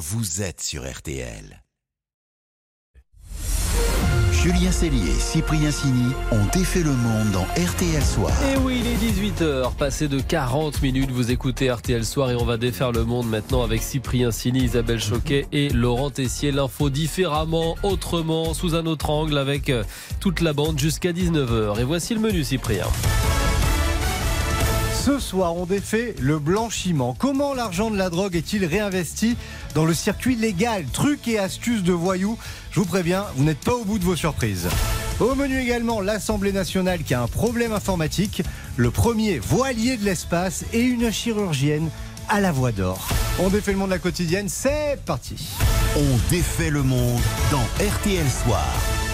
vous êtes sur RTL. Julien Cellier et Cyprien Sini ont défait le monde dans RTL Soir. Et oui, il est 18h, passé de 40 minutes, vous écoutez RTL Soir et on va défaire le monde maintenant avec Cyprien Sini, Isabelle Choquet et Laurent Tessier. L'info différemment, autrement, sous un autre angle avec euh, toute la bande jusqu'à 19h. Et voici le menu Cyprien. Ce soir, on défait le blanchiment. Comment l'argent de la drogue est-il réinvesti dans le circuit légal? Trucs et astuces de voyous. Je vous préviens, vous n'êtes pas au bout de vos surprises. Au menu également, l'Assemblée nationale qui a un problème informatique, le premier voilier de l'espace et une chirurgienne à la voix d'or. On défait le monde de la quotidienne, c'est parti. On défait le monde dans RTL Soir.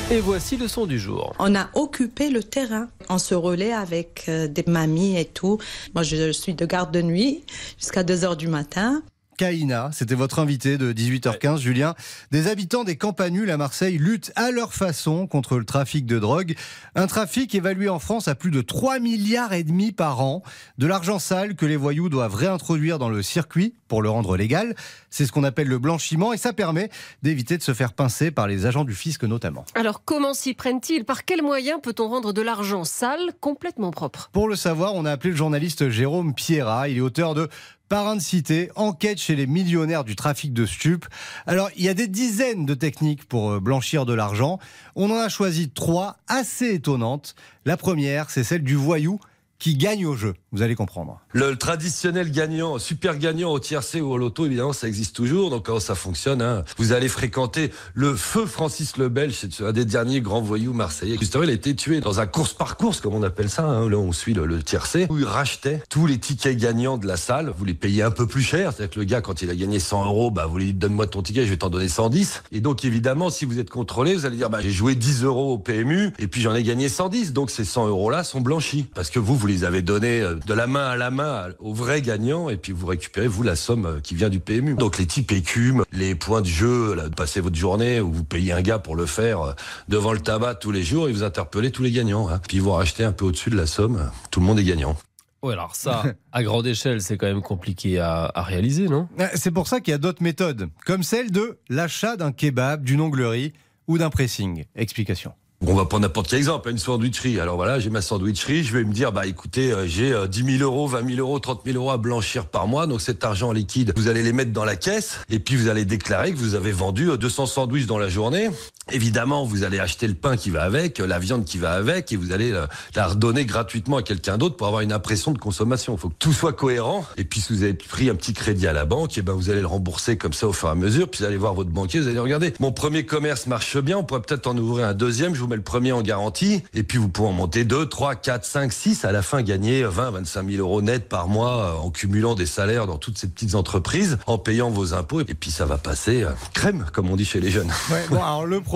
Et voici le son du jour. On a occupé le terrain. On se relaie avec euh, des mamies et tout. Moi, je suis de garde de nuit jusqu'à 2 heures du matin. Kaina, c'était votre invité de 18h15, Julien. Des habitants des campanules à Marseille luttent à leur façon contre le trafic de drogue. Un trafic évalué en France à plus de 3 milliards et demi par an. De l'argent sale que les voyous doivent réintroduire dans le circuit pour le rendre légal. C'est ce qu'on appelle le blanchiment et ça permet d'éviter de se faire pincer par les agents du fisc notamment. Alors comment s'y prennent-ils? Par quels moyens peut-on rendre de l'argent sale complètement propre? Pour le savoir, on a appelé le journaliste Jérôme Pierra. Il est auteur de Parrain de cité, enquête chez les millionnaires du trafic de stupes. Alors, il y a des dizaines de techniques pour euh, blanchir de l'argent. On en a choisi trois assez étonnantes. La première, c'est celle du voyou qui gagne au jeu. Vous allez comprendre. Le, traditionnel gagnant, super gagnant au tiercé ou au loto, évidemment, ça existe toujours. Donc, ça fonctionne hein Vous allez fréquenter le feu Francis le Belge, c'est un des derniers grands voyous marseillais. Justement, il a été tué dans un course par course, comme on appelle ça. Hein. Là, on suit le, le tiercé, où il rachetait tous les tickets gagnants de la salle. Vous les payez un peu plus cher. C'est-à-dire que le gars, quand il a gagné 100 euros, bah, vous lui dites donne-moi ton ticket, je vais t'en donner 110. Et donc, évidemment, si vous êtes contrôlé, vous allez dire bah, j'ai joué 10 euros au PMU et puis j'en ai gagné 110. Donc, ces 100 euros-là sont blanchis parce que vous, vous les avez donnés euh, de la main à la main au vrai gagnant et puis vous récupérez vous la somme euh, qui vient du PMU. Donc les types écumes, les points de jeu, là, de passer votre journée où vous payez un gars pour le faire euh, devant le tabac tous les jours et vous interpellez tous les gagnants. Hein. Puis ils vont racheter un peu au-dessus de la somme. Tout le monde est gagnant. Ouais, alors ça, à grande échelle, c'est quand même compliqué à, à réaliser, non? Euh, C'est pour ça qu'il y a d'autres méthodes, comme celle de l'achat d'un kebab, d'une onglerie ou d'un pressing. Explication. On va prendre n'importe quel exemple, une sandwicherie. Alors voilà, j'ai ma sandwicherie, je vais me dire, bah écoutez, euh, j'ai euh, 10 000 euros, 20 000 euros, 30 000 euros à blanchir par mois. Donc cet argent liquide, vous allez les mettre dans la caisse et puis vous allez déclarer que vous avez vendu euh, 200 sandwichs dans la journée. Évidemment, vous allez acheter le pain qui va avec, euh, la viande qui va avec et vous allez euh, la redonner gratuitement à quelqu'un d'autre pour avoir une impression de consommation. Il faut que tout soit cohérent. Et puis si vous avez pris un petit crédit à la banque, et ben vous allez le rembourser comme ça au fur et à mesure. Puis vous allez voir votre banquier, vous allez regarder. Mon premier commerce marche bien, on pourrait peut-être en ouvrir un deuxième. Je vous mets le premier en garantie. Et puis vous pouvez en monter deux, trois, quatre, cinq, six. À la fin, gagner 20, 25 000 euros net par mois euh, en cumulant des salaires dans toutes ces petites entreprises, en payant vos impôts. Et puis ça va passer crème, comme on dit chez les jeunes.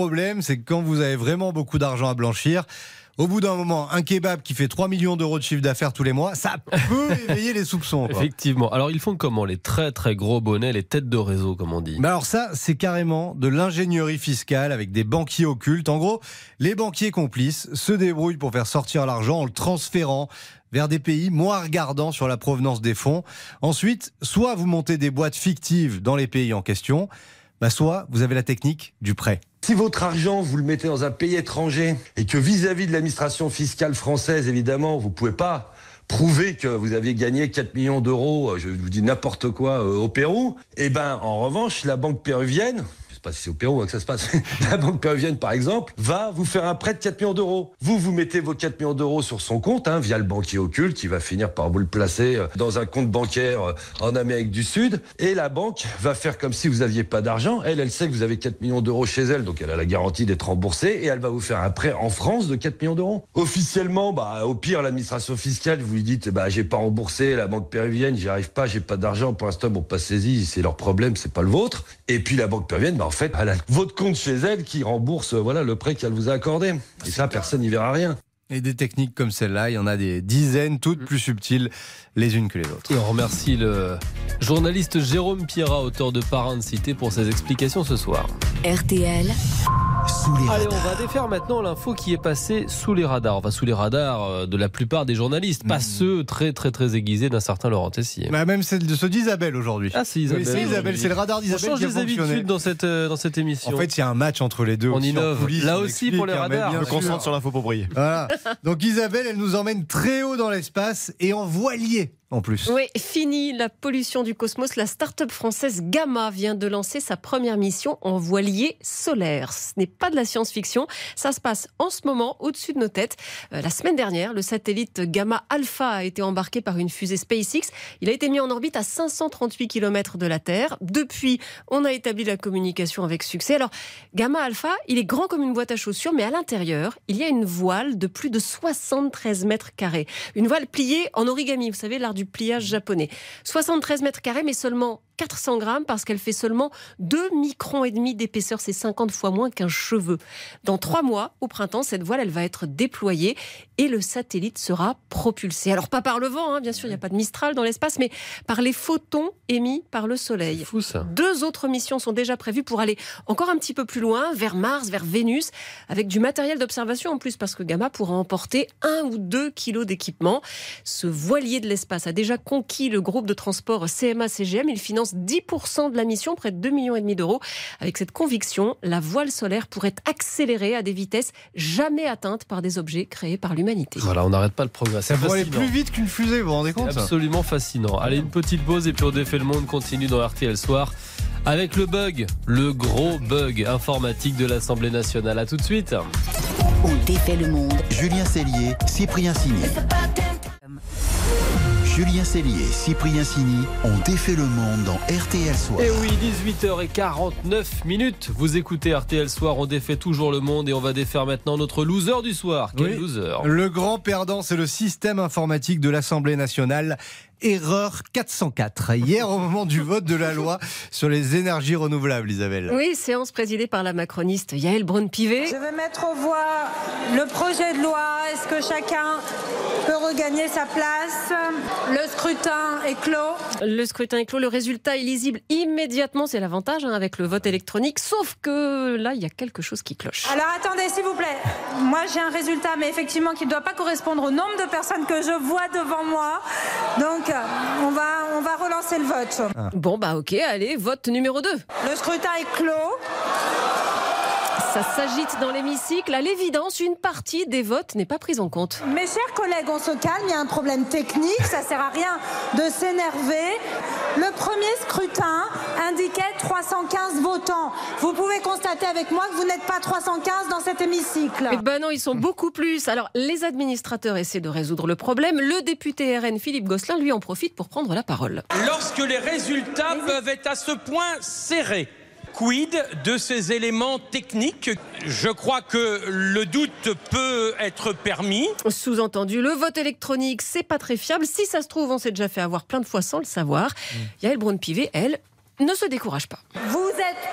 Problème, c'est que quand vous avez vraiment beaucoup d'argent à blanchir, au bout d'un moment, un kebab qui fait 3 millions d'euros de chiffre d'affaires tous les mois, ça peut éveiller les soupçons. quoi. Effectivement. Alors ils font comment Les très très gros bonnets, les têtes de réseau, comme on dit? Mais alors ça, c'est carrément de l'ingénierie fiscale avec des banquiers occultes. En gros, les banquiers complices se débrouillent pour faire sortir l'argent en le transférant vers des pays moins regardants sur la provenance des fonds. Ensuite, soit vous montez des boîtes fictives dans les pays en question, bah soit vous avez la technique du prêt. Si votre argent, vous le mettez dans un pays étranger et que vis-à-vis de l'administration fiscale française, évidemment, vous pouvez pas prouver que vous aviez gagné 4 millions d'euros, euh, je vous dis n'importe quoi, euh, au Pérou, eh ben, en revanche, la banque péruvienne, sais pas si c'est au Pérou hein, que ça se passe, la banque péruvienne, par exemple, va vous faire un prêt de 4 millions d'euros. Vous, vous mettez vos 4 millions d'euros sur son compte, hein, via le banquier occulte, qui va finir par vous le placer euh, dans un compte bancaire euh, en Amérique du Sud, et la banque va faire comme si vous aviez pas d'argent. Elle, elle sait que vous avez 4 millions d'euros chez elle, donc elle a la garantie d'être remboursée, et elle va vous faire un prêt en France de 4 millions d'euros. Officiellement, bah, au pire, l'administration fiscale, vous lui dites, bah, j'ai pas remboursé, la banque péruvienne, j'y arrive pas, j'ai pas d'argent, pour l'instant, bon, pas saisi, c'est leur problème, c'est pas le vôtre. Et puis la banque péruvienne, bah, en fait, elle a votre compte chez elle qui rembourse, euh, voilà, le prêt qu'elle vous a accordé. Et ça, personne n'y verra rien. Et des techniques comme celle-là, il y en a des dizaines, toutes plus subtiles les unes que les autres. Et on remercie le journaliste Jérôme Pierra, auteur de Parrain de Cité, pour ses explications ce soir. RTL, sous les Allez, radars. on va défaire maintenant l'info qui est passée sous les radars. Enfin, sous les radars euh, de la plupart des journalistes, pas ceux très très très aiguisés d'un certain Laurent Tessier. Bah, même celle de ceux d'Isabelle aujourd'hui. Ah, c'est Oui, Isabelle. c'est Isabelle, c'est le radar On d'Isabelle change qui a les fonctionné. habitudes dans cette, euh, dans cette émission. En fait, il y a un match entre les deux. On innove. Là on aussi explique, pour les hein, radars. Je sûr. concentre sur l'info pour briller. Voilà. Donc Isabelle, elle nous emmène très haut dans l'espace et en voilier en plus. Oui, fini la pollution du cosmos. La start-up française Gamma vient de lancer sa première mission en voilier solaire. Ce n'est pas de la science-fiction. Ça se passe en ce moment au-dessus de nos têtes. Euh, la semaine dernière, le satellite Gamma Alpha a été embarqué par une fusée SpaceX. Il a été mis en orbite à 538 km de la Terre. Depuis, on a établi la communication avec succès. Alors, Gamma Alpha, il est grand comme une boîte à chaussures, mais à l'intérieur, il y a une voile de plus de 73 mètres carrés. Une voile pliée en origami, vous savez, l'art du pliage japonais. 73 mètres carrés, mais seulement 400 grammes parce qu'elle fait seulement 2 microns et demi d'épaisseur. C'est 50 fois moins qu'un cheveu. Dans trois mois, au printemps, cette voile, elle va être déployée et le satellite sera propulsé. Alors, pas par le vent, hein, bien sûr, il n'y a pas de Mistral dans l'espace, mais par les photons émis par le soleil. Fou ça. Deux autres missions sont déjà prévues pour aller encore un petit peu plus loin, vers Mars, vers Vénus, avec du matériel d'observation en plus, parce que Gamma pourra emporter un ou deux kilos d'équipement. Ce voilier de l'espace a déjà conquis le groupe de transport CMA-CGM. Il finance 10% de la mission, près de 2,5 millions d'euros. Avec cette conviction, la voile solaire pourrait accélérer à des vitesses jamais atteintes par des objets créés par l'humanité. Voilà, on n'arrête pas le progrès. Ça pourrait aller plus vite qu'une fusée, vous vous rendez compte? Absolument fascinant. Allez, une petite pause et puis on défait le monde continue dans RTL Soir avec le bug, le gros bug informatique de l'Assemblée nationale. À tout de suite. On défait le monde. Julien Cellier, Cyprien Sini. Julien Cellier et Cyprien Sini ont défait le monde dans RTL Soir. Et oui, 18h49 minutes. Vous écoutez RTL Soir, on défait toujours le monde et on va défaire maintenant notre loser du soir. Quel Oui. loser Le grand perdant, c'est le système informatique de l'Assemblée nationale. Erreur 404. Hier, au moment du vote de la loi sur les énergies renouvelables, Isabelle. Oui, séance présidée par la macroniste Yael Braun-Pivet. Je vais mettre aux voix le projet de loi. Est-ce que chacun peut regagner sa place? Le scrutin est clos. Le scrutin est clos, le résultat est lisible immédiatement, c'est l'avantage hein, avec le vote électronique, sauf que là, il y a quelque chose qui cloche. Alors attendez, s'il vous plaît. Moi, j'ai un résultat, mais effectivement, qui ne doit pas correspondre au nombre de personnes que je vois devant moi. Donc, euh, on va, on va relancer le vote. Bon, bah ok, allez, vote numéro 2. Le scrutin est clos. Ça s'agite dans l'hémicycle. À l'évidence, une partie des votes n'est pas prise en compte. Mes chers collègues, on se calme, il y a un problème technique, ça sert à rien de s'énerver. Le premier scrutin indiquait 315 votants. Vous pouvez constater avec moi que vous n'êtes pas 315 dans cet hémicycle. Eh ben non, ils sont beaucoup plus. Alors, les administrateurs essaient de résoudre le problème. Le député RN Philippe Gosselin, lui, en profite pour prendre la parole. Lorsque les résultats peuvent être à ce point serrés. Quid de ces éléments techniques? Je crois que le doute peut être permis. Sous-entendu, le vote électronique, c'est pas très fiable. Si ça se trouve, on s'est déjà fait avoir plein de fois sans le savoir. Yael Braun-Pivet, elle, ne se décourage pas. Vous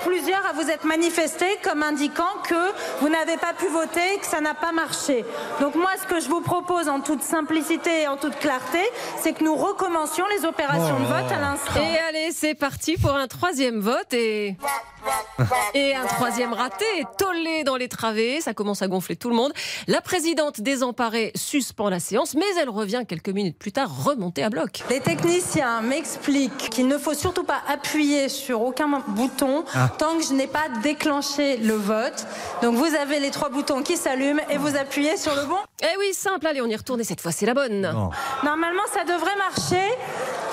plusieurs à vous être manifestés comme indiquant que vous n'avez pas pu voter et que ça n'a pas marché. Donc moi, ce que je vous propose en toute simplicité et en toute clarté, c'est que nous recommencions les opérations de vote à l'instant. Et allez, c'est parti pour un troisième vote et. Et un troisième raté, tollé dans les travées, ça commence à gonfler tout le monde. La présidente désemparée suspend la séance, mais elle revient quelques minutes plus tard, remontée à bloc. Les techniciens m'expliquent qu'il ne faut surtout pas appuyer sur aucun bouton tant que je n'ai pas déclenché le vote. Donc vous avez les trois boutons qui s'allument et vous appuyez sur le bon. Eh oui, simple, allez, on y retourne et cette fois c'est la bonne. Non. Normalement, ça devrait marcher.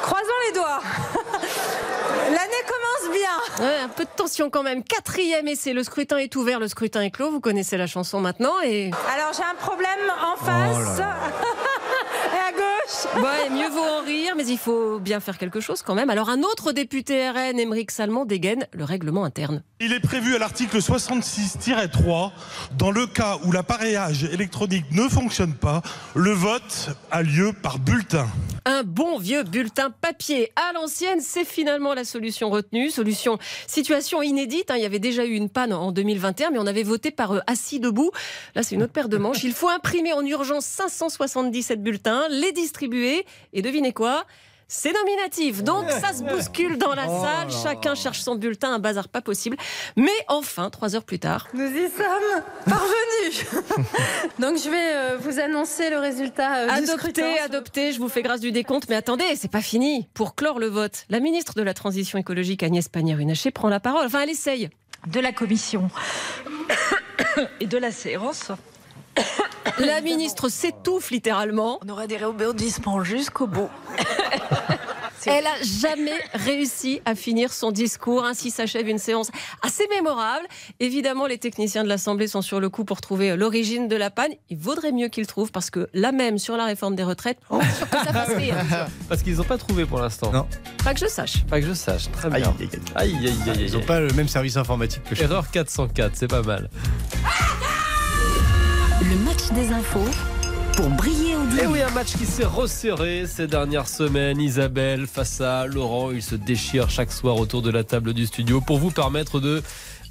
Croisons les doigts. L'année commence bien. Ouais, un peu de tension quand même. Quatrième essai, le scrutin est ouvert, le scrutin est clos. Vous connaissez la chanson maintenant et. Alors j'ai un problème en face. et à gauche. Ouais, mieux vaut en rire, mais il faut bien faire quelque chose quand même. Alors un autre député RN, Émeric Salmon, dégaine le règlement interne. Il est prévu à l'article 66-3, dans le cas où l'appareillage électronique ne fonctionne pas, le vote a lieu par bulletin. Un bon vieux bulletin papier à l'ancienne, c'est finalement la solution retenue. Solution, situation inédite. hein. Il y avait déjà eu une panne en 2021, mais on avait voté par euh, assis debout. Là, c'est une autre paire de manches. Il faut imprimer en urgence 577 bulletins, les distribuer. Et devinez quoi? C'est nominatif. Donc ça se bouscule dans la Oh salle. Chacun cherche son bulletin, un bazar pas possible. Mais enfin, trois heures plus tard. Nous y sommes parvenus. Donc je vais euh, vous annoncer le résultat euh. Adopté, adopté, je vous fais grâce du décompte. Mais attendez, c'est pas fini. Pour clore le vote, la ministre de la Transition écologique, Agnès Pannier-Runacher, prend la parole. Enfin, elle essaye. de la commission et de la séance. La ministre s'étouffe littéralement. On aurait des rebondissements jusqu'au bout. Elle a jamais réussi à finir son discours. Ainsi s'achève une séance assez mémorable. Évidemment, les techniciens de l'Assemblée sont sur le coup pour trouver l'origine de la panne. Il vaudrait mieux qu'ils trouvent parce que là même sur la réforme des retraites, pas sûr que ça fasse rire. Parce qu'ils n'ont pas trouvé pour l'instant. Non. Pas que je sache. Pas que je sache. Très Aïe, bien. aïe, aïe. Aïe, aïe, aïe, aïe, Ils n'ont pas le même service informatique que chez nous. Erreur 404, c'est pas mal. Le des infos pour briller au Et début. oui, un match qui s'est resserré ces dernières semaines. Isabelle face à Laurent, ils se déchirent chaque soir autour de la table du studio pour vous permettre de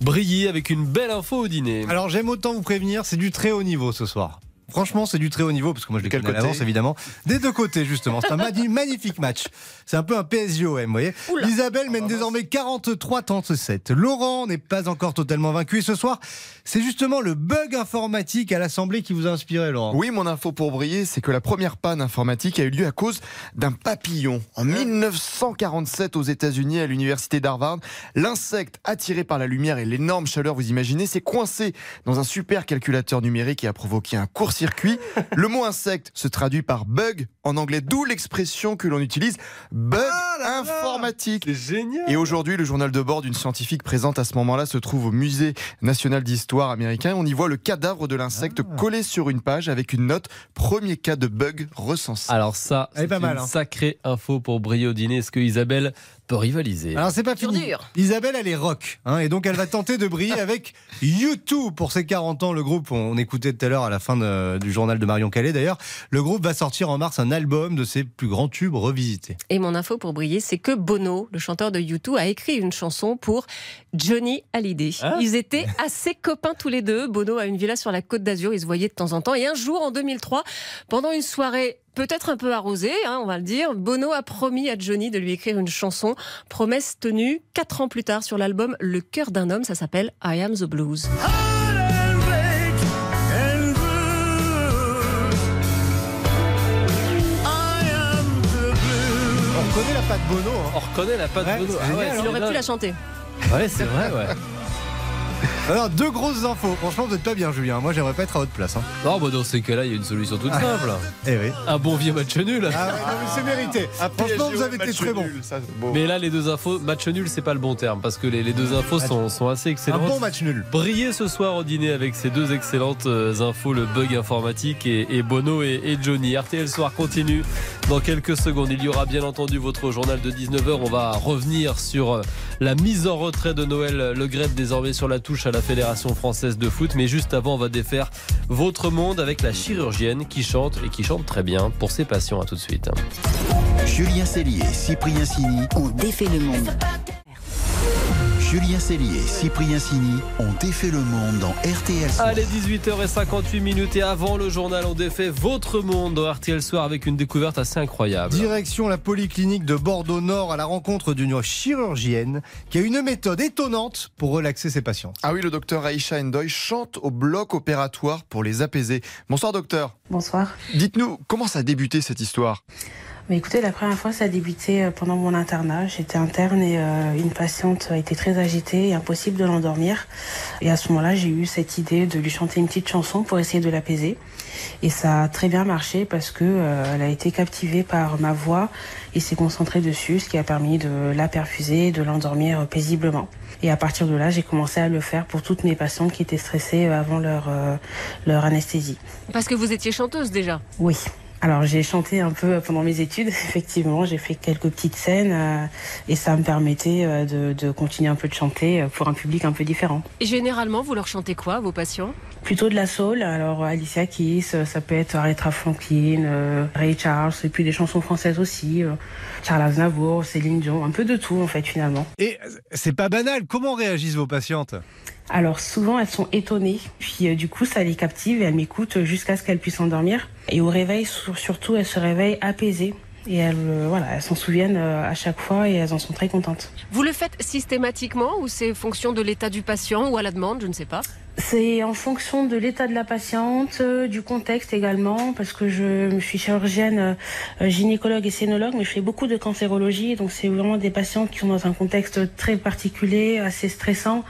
briller avec une belle info au dîner. Alors j'aime autant vous prévenir, c'est du très haut niveau ce soir. Franchement, c'est du très haut niveau, parce que moi je l'ai quel connais l'avance, évidemment. Des deux côtés, justement. C'est un magnifique match. C'est un peu un PSGOM, vous voyez. Isabelle mène désormais 43-37. Laurent n'est pas encore totalement vaincu. Et ce soir, c'est justement le bug informatique à l'Assemblée qui vous a inspiré, Laurent. Oui, mon info pour briller, c'est que la première panne informatique a eu lieu à cause d'un papillon. En 1947 aux États-Unis, à l'université d'Harvard, l'insecte attiré par la lumière et l'énorme chaleur, vous imaginez, s'est coincé dans un super calculateur numérique et a provoqué un court-circuit. Le mot insecte se traduit par bug en anglais, d'où l'expression que l'on utilise bug informatique. C'est génial. Et aujourd'hui, le journal de bord d'une scientifique présente à ce moment-là se trouve au musée national d'histoire américain. On y voit le cadavre de l'insecte collé sur une page avec une note premier cas de bug recensé. Alors ça, c'est pas une mal, hein. sacrée info pour briller au dîner. Est-ce que Isabelle peut rivaliser Alors c'est pas Dur, fini. dur. Isabelle, elle est rock, hein, et donc elle va tenter de briller avec U2 pour ses 40 ans. Le groupe, on écoutait tout à l'heure à la fin de- du journal de Marion Calais d'ailleurs, le groupe va sortir en mars un album de ses plus grands tubes revisités. Et mon info pour briller, c'est que Bono, le chanteur de U2, a écrit une chanson pour Johnny Hallyday. Ah. Ils étaient assez copains tous les deux. Bono a une villa sur la côte d'Azur, ils se voyaient de temps en temps. Et un jour, en 2003, pendant une soirée peut-être un peu arrosée, hein, on va le dire, Bono a promis à Johnny de lui écrire une chanson. Promesse tenue quatre ans plus tard sur l'album Le cœur d'un homme, ça s'appelle I Am the Blues. On reconnaît la patte Bono. hein. On reconnaît la patte Ouais, Bono. Ah génial, Il aurait pu la chanter. Ouais, c'est vrai, ouais. Alors deux grosses infos. Franchement, vous êtes pas bien, Julien. Moi, j'aimerais pas être à votre place. Hein. Non, bah dans ces cas-là, il y a une solution toute simple. Eh oui. Un bon vieux match nul. Ah ouais, non, mais c'est mérité. Franchement, vous avez été très bon. Mais là, les deux infos, match nul, c'est pas le bon terme parce que les, les deux infos sont, sont assez Un excellentes. bon match nul. Briller ce soir au dîner avec ces deux excellentes euh, infos, le bug informatique et, et Bono et, et Johnny. RTL Soir continue dans quelques secondes. Il y aura bien entendu votre journal de 19h. On va revenir sur euh, la mise en retrait de Noël Le Gret désormais sur la touche à la Fédération française de foot. Mais juste avant, on va défaire votre monde avec la chirurgienne qui chante et qui chante très bien pour ses patients. À tout de suite. Julien Cellier, Cyprien Sini. On défait le monde. Julien Cellier, Cyprien Sini ont défait le monde dans RTL Soir. Allez, 18h58 minutes et avant le journal, on défait votre monde dans RTL Soir avec une découverte assez incroyable. Direction la polyclinique de Bordeaux Nord à la rencontre d'une chirurgienne qui a une méthode étonnante pour relaxer ses patients. Ah oui, le docteur Aïcha Endoy chante au bloc opératoire pour les apaiser. Bonsoir docteur. Bonsoir. Dites-nous, comment ça a débuté cette histoire? Mais écoutez, la première fois, ça a débuté euh, pendant mon internat. J'étais interne et euh, une patiente a été très agitée et impossible de l'endormir. Et à ce moment-là, j'ai eu cette idée de lui chanter une petite chanson pour essayer de l'apaiser. Et ça a très bien marché parce que euh, elle a été captivée par ma voix et s'est concentrée dessus, ce qui a permis de la perfuser, de l'endormir paisiblement. Et à partir de là, j'ai commencé à le faire pour toutes mes patientes qui étaient stressées avant leur, euh, leur anesthésie. Parce que vous étiez chanteuse déjà? Oui. Alors j'ai chanté un peu pendant mes études, effectivement, j'ai fait quelques petites scènes euh, et ça me permettait euh, de, de continuer un peu de chanter euh, pour un public un peu différent. Et généralement, vous leur chantez quoi, vos patients? Plutôt de la soul, alors Alicia Keys, ça peut être Aretha Franklin, euh, Ray Charles, et puis des chansons françaises aussi, euh, Charles Aznavour, Céline Dion, un peu de tout en fait finalement. Et c'est pas banal. Comment réagissent vos patientes? Alors souvent elles sont étonnées, puis euh, du coup ça les captive et elles m'écoutent jusqu'à ce qu'elles puissent s'endormir. Et au réveil sur- surtout elles se réveillent apaisées. et elles, euh, voilà, elles s'en souviennent euh, à chaque fois et elles en sont très contentes. Vous le faites systématiquement ou c'est fonction de l'état du patient ou à la demande, je ne sais pas? C'est en fonction de l'état de la patiente, euh, du contexte également, parce que je, suis chirurgienne, euh, gynécologue et scénologue, mais je fais beaucoup de cancérologie, donc c'est vraiment des patientes qui sont dans un contexte très particulier, assez stressant.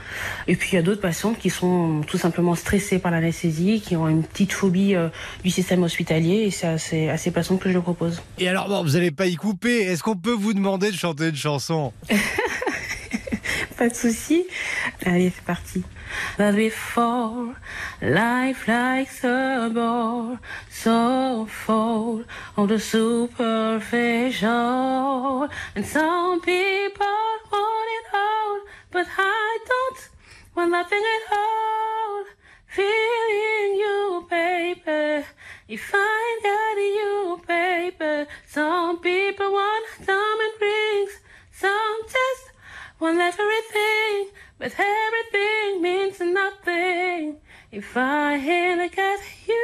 Et puis il y a d'autres patientes qui sont tout simplement stressées par l'anesthésie, qui ont une petite phobie euh, du système hospitalier, et c'est à ces, à ces patientes que je le propose. Et alors, bon, vous n'allez pas y couper. Est-ce qu'on peut vous demander de chanter une chanson? Pas de souci. Allez, c'est parti. That before life like a ball, so full of the superficial, and some people want it all, but I don't want nothing at all. Feeling you, baby. If I got you, baby. Some people want want everything, but everything means nothing if I look at you.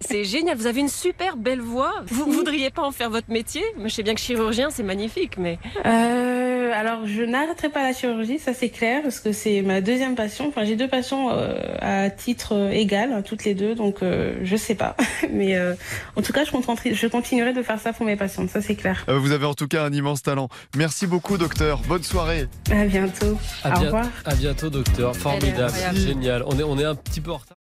C'est génial, vous avez une super belle voix. Vous ne voudriez pas en faire votre métier? Je sais bien que chirurgien, c'est magnifique, mais... Euh, alors, je n'arrêterai pas la chirurgie, ça c'est clair, parce que c'est ma deuxième passion. Enfin, j'ai deux passions euh, à titre euh, égal, hein, toutes les deux, donc euh, je sais pas. Mais euh, en tout cas, je, continuerai de faire ça pour mes patientes, ça c'est clair. Euh, Vous avez en tout cas un immense talent. Merci beaucoup, docteur. Bonne soirée. À bientôt. À, Au revoir. à bientôt, docteur. Formidable, génial. On est, on est un petit peu en retard.